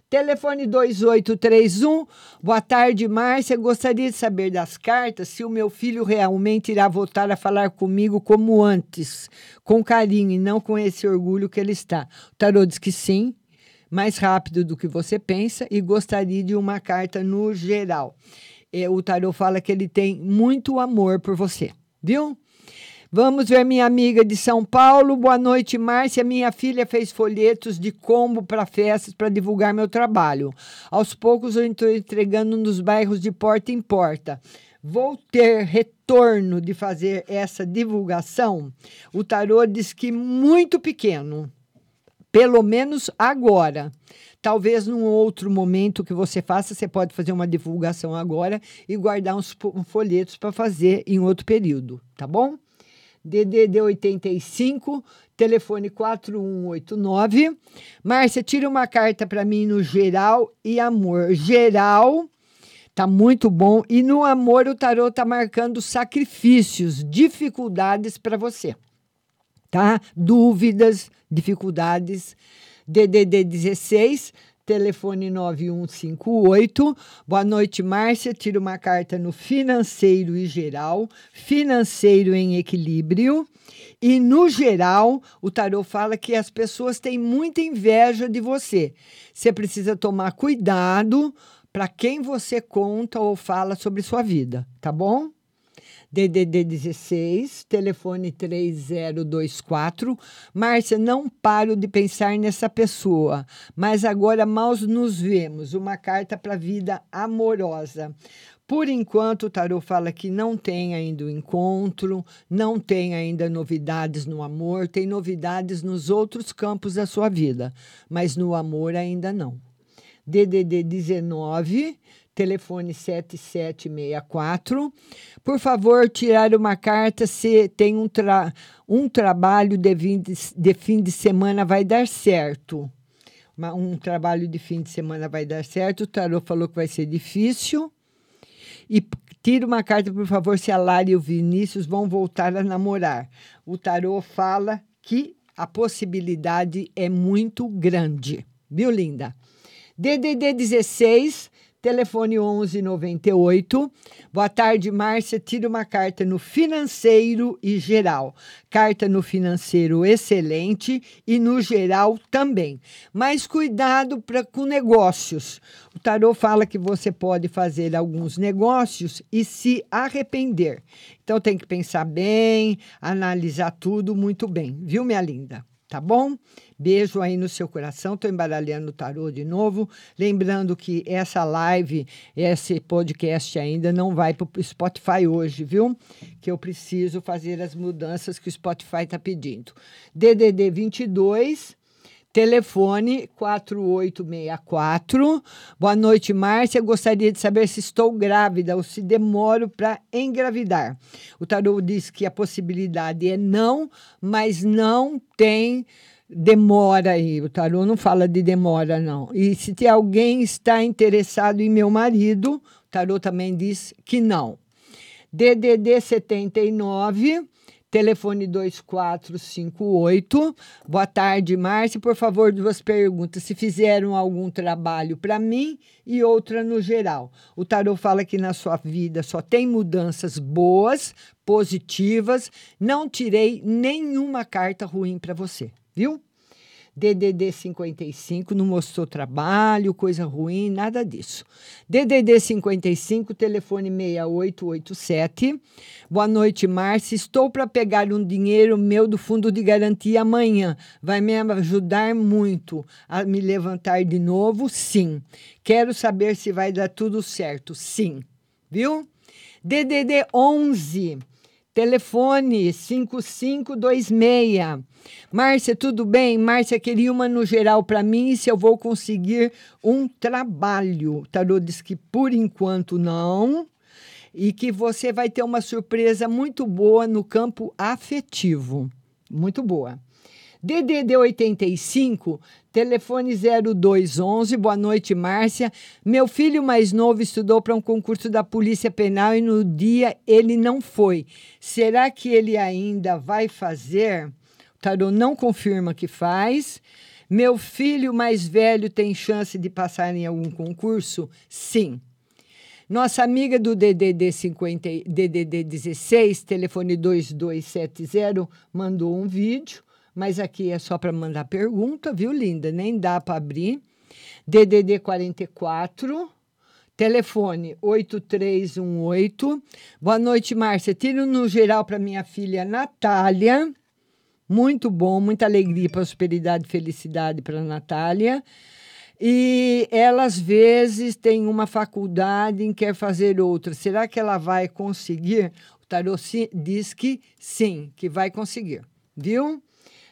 Telefone 2831. Boa tarde, Márcia. Gostaria de saber das cartas se o meu filho realmente irá voltar a falar comigo como antes, com carinho e não com esse orgulho que ele está. O tarô diz que sim, mais rápido do que você pensa e gostaria de uma carta no geral. É, o tarô fala que ele tem muito amor por você, viu? Vamos ver minha amiga de São Paulo. Boa noite, Márcia. Minha filha fez folhetos de combo para festas para divulgar meu trabalho. Aos poucos eu estou entregando nos bairros de porta em porta. Vou ter retorno de fazer essa divulgação? O tarô diz que muito pequeno, pelo menos agora. Talvez num outro momento que você faça, você pode fazer uma divulgação agora e guardar uns folhetos para fazer em outro período, tá bom? DDD 85, telefone 4189. Márcia, tira uma carta para mim no geral e amor. Geral tá muito bom e no amor o tarô tá marcando sacrifícios, dificuldades para você. Tá? Dúvidas, dificuldades. DDD 16, telefone 9158. Boa noite, Márcia. Tira uma carta no financeiro e geral, financeiro em equilíbrio. E no geral, o tarô fala que as pessoas têm muita inveja de você. Você precisa tomar cuidado para quem você conta ou fala sobre sua vida, tá bom? DDD 16, telefone 3024. Márcia, não paro de pensar nessa pessoa, mas agora mal nos vemos. Uma carta para a vida amorosa. Por enquanto, o tarô fala que não tem ainda o encontro, não tem ainda novidades no amor, tem novidades nos outros campos da sua vida, mas no amor ainda não. DDD 19, telefone 7764. Por favor, tirar uma carta se tem um, tra um trabalho de, de fim de semana vai dar certo. Uma, um trabalho de fim de semana vai dar certo. O tarô falou que vai ser difícil. E tira uma carta, por favor, se a Lara e o Vinícius vão voltar a namorar. O tarô fala que a possibilidade é muito grande. Viu, linda? DDD 16, telefone 1198. Boa tarde, Márcia. Tira uma carta no financeiro e geral. Carta no financeiro excelente e no geral também. Mas cuidado pra, com negócios. O tarô fala que você pode fazer alguns negócios e se arrepender. Então tem que pensar bem, analisar tudo muito bem, viu, minha linda? Tá bom? Beijo aí no seu coração. Estou embaralhando o tarô de novo. Lembrando que essa live, esse podcast ainda não vai para o Spotify hoje, viu? Que eu preciso fazer as mudanças que o Spotify está pedindo. DDD 22. Telefone 4864. Boa noite, Márcia. Gostaria de saber se estou grávida ou se demoro para engravidar. O tarô diz que a possibilidade é não, mas não tem demora aí. O tarô não fala de demora, não. E se tem alguém está interessado em meu marido, o tarô também diz que não. DDD 79 telefone 2458. Boa tarde, Márcia. Por favor, duas perguntas. Se fizeram algum trabalho para mim e outra no geral. O tarot fala que na sua vida só tem mudanças boas, positivas. Não tirei nenhuma carta ruim para você, viu? DDD 55 não mostrou trabalho, coisa ruim, nada disso. DDD 55, telefone 6887. Boa noite, Márcia. Estou para pegar um dinheiro meu do fundo de garantia amanhã. Vai me ajudar muito a me levantar de novo? Sim. Quero saber se vai dar tudo certo. Sim. Viu? DDD 11 Telefone 5526. Márcia, tudo bem? Márcia, queria uma no geral para mim se eu vou conseguir um trabalho. O tarô diz que por enquanto não. E que você vai ter uma surpresa muito boa no campo afetivo. Muito boa. DDD 85, telefone 0211. Boa noite, Márcia. Meu filho mais novo estudou para um concurso da Polícia Penal e no dia ele não foi. Será que ele ainda vai fazer? O tarô não confirma que faz. Meu filho mais velho tem chance de passar em algum concurso? Sim. Nossa amiga do DDD 50, DDD 16, telefone 2270, mandou um vídeo mas aqui é só para mandar pergunta, viu, linda? Nem dá para abrir. DDD 44, telefone 8318. Boa noite, Márcia. Tiro no geral para minha filha Natália. Muito bom, muita alegria, prosperidade, felicidade para Natália. E ela, às vezes, tem uma faculdade e quer fazer outra. Será que ela vai conseguir? O tarô diz que sim, que vai conseguir. Viu?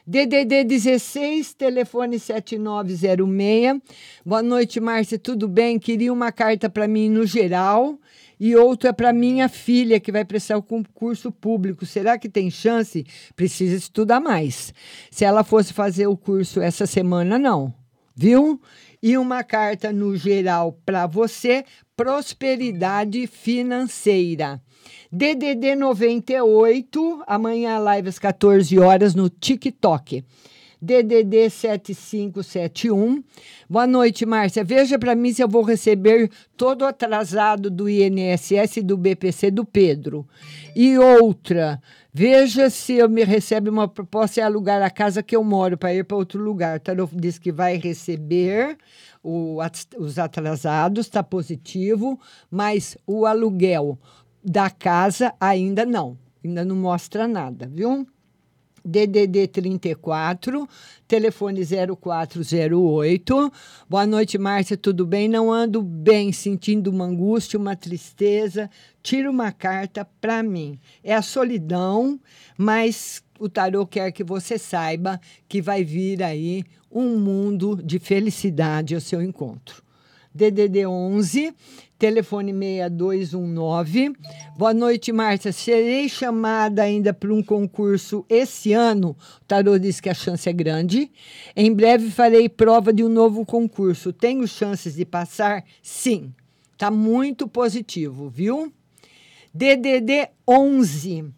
DDD 16, telefone 7906. Boa noite, Márcia, tudo bem? Queria uma carta para mim no geral e outra para minha filha que vai prestar o concurso público. Será que tem chance? Precisa estudar mais. Se ela fosse fazer o curso essa semana, não. Viu? E uma carta no geral para você, prosperidade financeira. DDD 98, amanhã live às 14 horas no TikTok. DDD 7571. Boa noite, Márcia. Veja para mim se eu vou receber todo o atrasado do INSS e do BPC do Pedro. E outra, veja se eu me recebe uma proposta de alugar a casa que eu moro para ir para outro lugar. O tarô diz que vai receber o os atrasados, está positivo, mas o aluguel da casa ainda não. Ainda não mostra nada, viu? DDD 34, telefone 0408. Boa noite, Márcia, tudo bem? Não ando bem, sentindo uma angústia, uma tristeza. Tira uma carta para mim. É a solidão, mas o tarô quer que você saiba que vai vir aí um mundo de felicidade ao seu encontro. DDD 11, telefone 6219. Boa noite, Márcia. Serei chamada ainda para um concurso esse ano. O tarô diz que a chance é grande. Em breve farei prova de um novo concurso. Tenho chances de passar? Sim. Tá muito positivo, viu? DDD 11.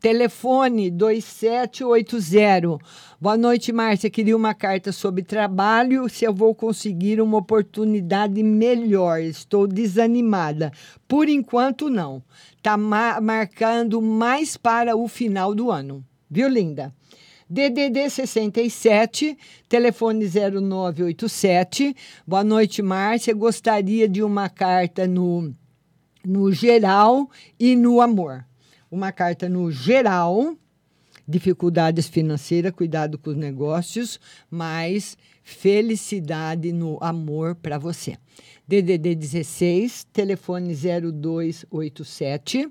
Telefone 2780. Boa noite, Márcia. Queria uma carta sobre trabalho, se eu vou conseguir uma oportunidade melhor. Estou desanimada. Por enquanto, não. Está marcando mais para o final do ano. Viu, linda? DDD 67, telefone 0987. Boa noite, Márcia. Gostaria de uma carta no, no geral e no amor uma carta no geral, dificuldades financeiras, cuidado com os negócios, mas felicidade no amor para você. DDD 16, telefone 0287.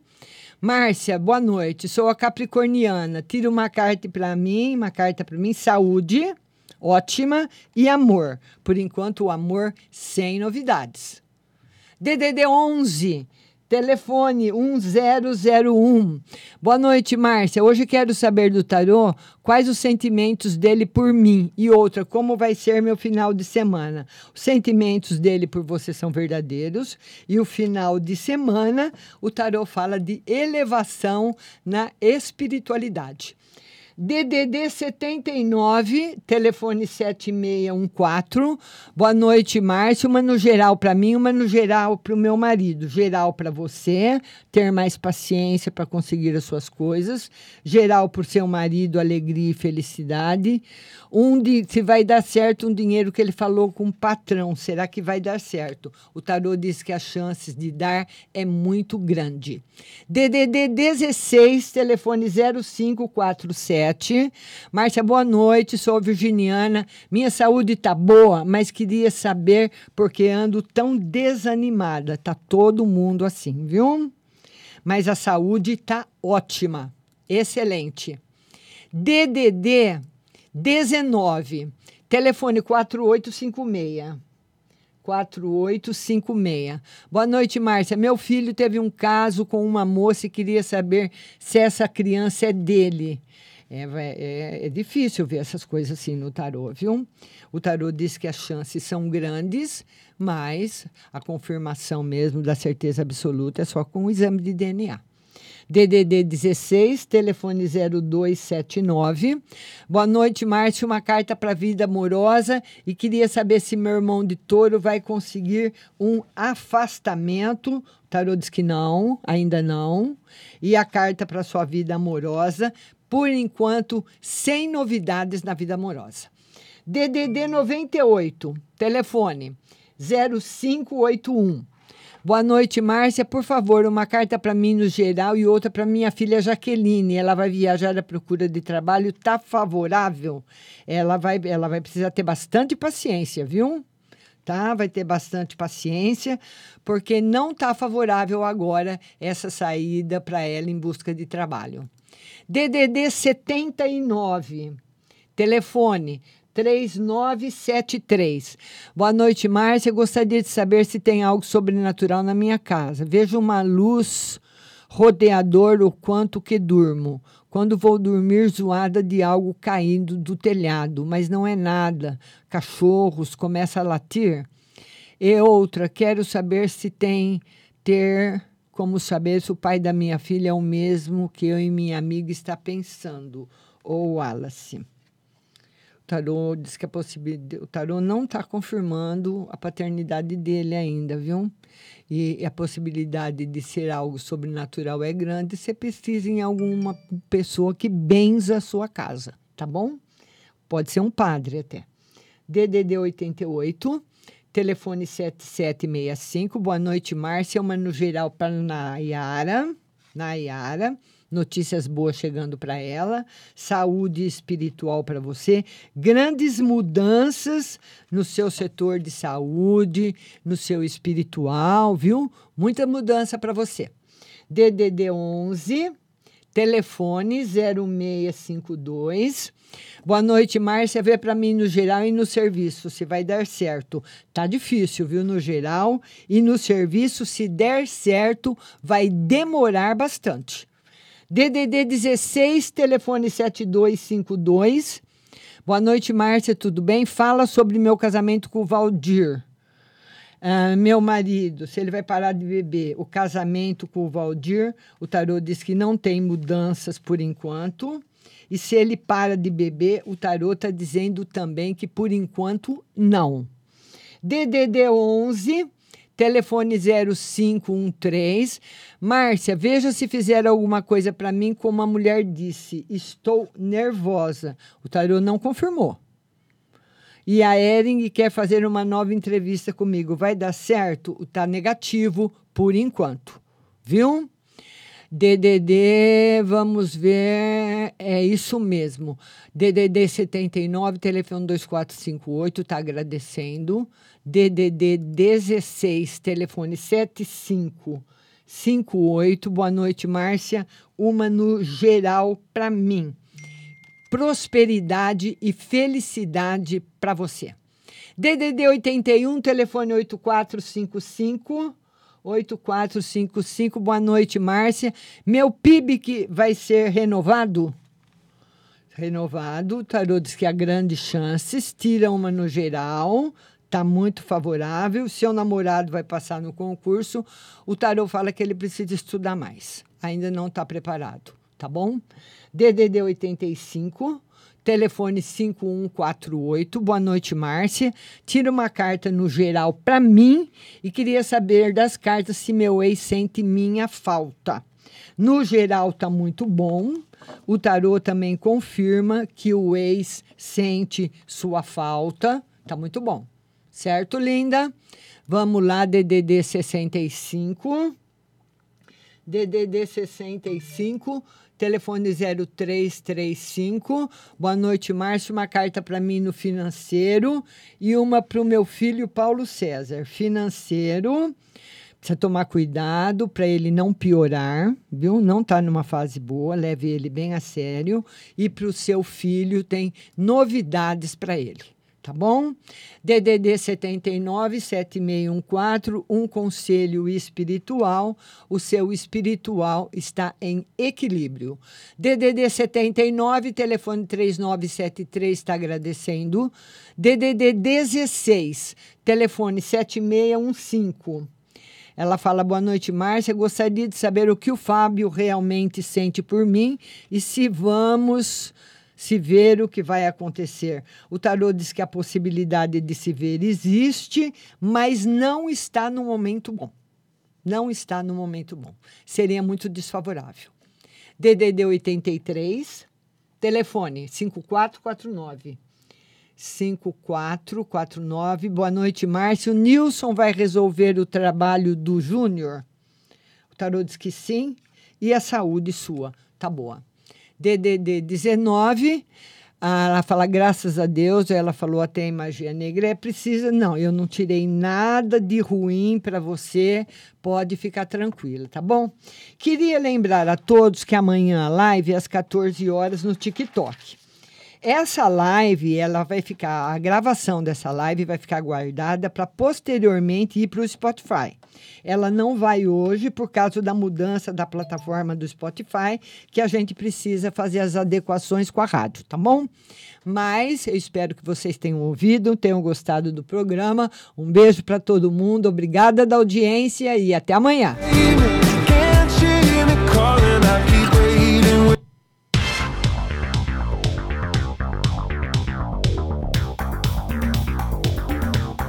Márcia, boa noite. Sou a Capricorniana. Tira uma carta para mim, uma carta para mim, saúde, ótima e amor. Por enquanto, o amor sem novidades. DDD 11, Telefone 1001. Boa noite, Márcia. Hoje quero saber do tarô quais os sentimentos dele por mim e outra, como vai ser meu final de semana. Os sentimentos dele por você são verdadeiros e o final de semana o tarô fala de elevação na espiritualidade. DDD 79, telefone 7614. Boa noite, Márcio. Uma no geral para mim, uma no geral para o meu marido. Geral para você, ter mais paciência para conseguir as suas coisas. Geral para o seu marido, alegria e felicidade. Um de, se vai dar certo um dinheiro que ele falou com o patrão. Será que vai dar certo? O tarô diz que as chances de dar é muito grande. DDD 16, telefone 0547. Márcia, boa noite. Sou virginiana. Minha saúde está boa, mas queria saber por que ando tão desanimada. Tá todo mundo assim, viu? Mas a saúde está ótima. Excelente. DDD 19, telefone 4856. 4856. Boa noite, Márcia. Meu filho teve um caso com uma moça e queria saber se essa criança é dele. É, é, é, difícil ver essas coisas assim no tarô, viu? O tarô diz que as chances são grandes, mas a confirmação mesmo da certeza absoluta é só com o exame de DNA. DDD 16, telefone 0279. Boa noite, Márcio. Uma carta para a vida amorosa e queria saber se meu irmão de touro vai conseguir um afastamento. O tarô diz que não, ainda não. E a carta para sua vida amorosa, por enquanto, sem novidades na vida amorosa. DDD 98, telefone 0581. Boa noite, Márcia. Por favor, uma carta para mim no geral e outra para minha filha Jaqueline. Ela vai viajar à procura de trabalho. Tá favorável? Ela vai, ela vai precisar ter bastante paciência, viu? Tá? Vai ter bastante paciência, porque não tá favorável agora essa saída para ela em busca de trabalho. DDD 79. Telefone 3973. Boa noite, Márcia. Gostaria de saber se tem algo sobrenatural na minha casa. Vejo uma luz rodeador o quanto que durmo. Quando vou dormir, zoada de algo caindo do telhado, mas não é nada. Cachorros começa a latir. E outra, quero saber se tem ter como saber se o pai da minha filha é o mesmo que eu e minha amiga está pensando. Ou Wallace. tarô diz que a possibilidade, o tarô não está confirmando a paternidade dele ainda, viu? E a possibilidade de ser algo sobrenatural é grande. Você precisa em alguma pessoa que benza a sua casa, tá bom? Pode ser um padre até. DDD 88, telefone 7765. Boa noite, Márcia. Uma no geral para Nayara. Nayara. Notícias boas chegando para ela, saúde espiritual para você, grandes mudanças no seu setor de saúde, no seu espiritual, viu? Muita mudança para você. DDD 11 telefone 0652. Boa noite, Márcia. Vê para mim no geral e no serviço se vai dar certo. Tá difícil, viu? No geral e no serviço, se der certo, vai demorar bastante. DDD 16, telefone 7252. Boa noite, Márcia, tudo bem? Fala sobre meu casamento com o Valdir. Ah, meu marido, se ele vai parar de beber, o casamento com o Valdir, o tarô diz que não tem mudanças por enquanto. E se ele para de beber, o tarô está dizendo também que por enquanto não. DDD 11, telefone 0513. Márcia, veja se fizer alguma coisa para mim, como a mulher disse. Estou nervosa. O tarô não confirmou. E a Ering quer fazer uma nova entrevista comigo. Vai dar certo? Está negativo por enquanto. Viu? DDD, vamos ver, é isso mesmo. DDD 79, telefone 2458, está agradecendo. DDD 16, telefone 7558. Boa noite, Márcia. Uma no geral para mim. Prosperidade e felicidade para você. DDD 81, telefone 8455. 8455. Boa noite, Márcia. Meu PIB que vai ser renovado? Renovado. O tarô diz que há grandes chances. Tira uma no geral. Está muito favorável. Seu namorado vai passar no concurso. O tarô fala que ele precisa estudar mais. Ainda não está preparado. Tá bom? DDD 85 telefone 5148. Boa noite, Márcia. Tira uma carta no geral para mim e queria saber das cartas se meu ex sente minha falta. No geral tá muito bom. O tarô também confirma que o ex sente sua falta. Tá muito bom. Certo, linda? Vamos lá, DDD 65. DDD 65 telefone 0335. Boa noite, Márcio. Uma carta para mim no financeiro e uma para o meu filho Paulo César. Financeiro. Precisa tomar cuidado para ele não piorar, viu? Não está numa fase boa, leve ele bem a sério. E para o seu filho, tem novidades para ele tá bom? DDD 79 7614, um conselho espiritual. O seu espiritual está em equilíbrio. DDD 79, telefone 3973 está agradecendo. DDD 16, telefone 7615. Ela fala: Boa noite, Márcia. Gostaria de saber o que o Fábio realmente sente por mim e se vamos se ver o que vai acontecer. O tarô diz que a possibilidade de se ver existe, mas não está no momento bom. Não está no momento bom. Seria muito desfavorável. DDD 83, telefone 5449. 5449. Boa noite, Márcio. Nilson vai resolver o trabalho do Júnior? O tarô diz que sim. E a saúde sua tá boa. DDD 19. Ela fala, graças a Deus, ela falou até em magia negra, é precisa. Não, eu não tirei nada de ruim para você, pode ficar tranquila, tá bom? Queria lembrar a todos que amanhã a live é às 14 horas no TikTok. Essa live, ela vai ficar, a gravação dessa live vai ficar guardada para posteriormente ir para o Spotify. Ela não vai hoje por causa da mudança da plataforma do Spotify, que a gente precisa fazer as adequações com a rádio, tá bom? Mas eu espero que vocês tenham ouvido, tenham gostado do programa. Um beijo para todo mundo, obrigada da audiência e até amanhã.